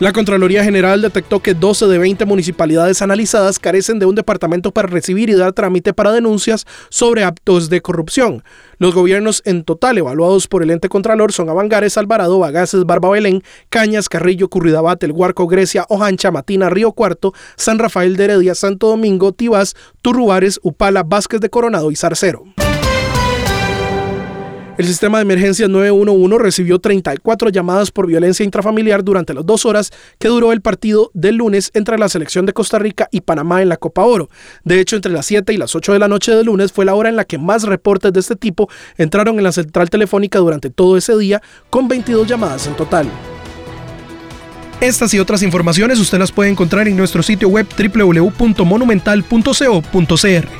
La Contraloría General detectó que 12 de 20 municipalidades analizadas carecen de un departamento para recibir y dar trámite para denuncias sobre actos de corrupción. Los gobiernos en total evaluados por el ente Contralor son Avangares, Alvarado, Bagaces, Barba Belén, Cañas, Carrillo, Curridabat, El Huarco, Grecia, Ojancha, Matina, Río Cuarto, San Rafael de Heredia, Santo Domingo, Tibás, Turrubares, Upala, Vázquez de Coronado y Zarcero. El sistema de emergencias 911 recibió 34 llamadas por violencia intrafamiliar durante las dos horas que duró el partido del lunes entre la selección de Costa Rica y Panamá en la Copa Oro. De hecho, entre las 7 y las 8 de la noche del lunes fue la hora en la que más reportes de este tipo entraron en la central telefónica durante todo ese día, con 22 llamadas en total. Estas y otras informaciones usted las puede encontrar en nuestro sitio web www.monumental.co.cr.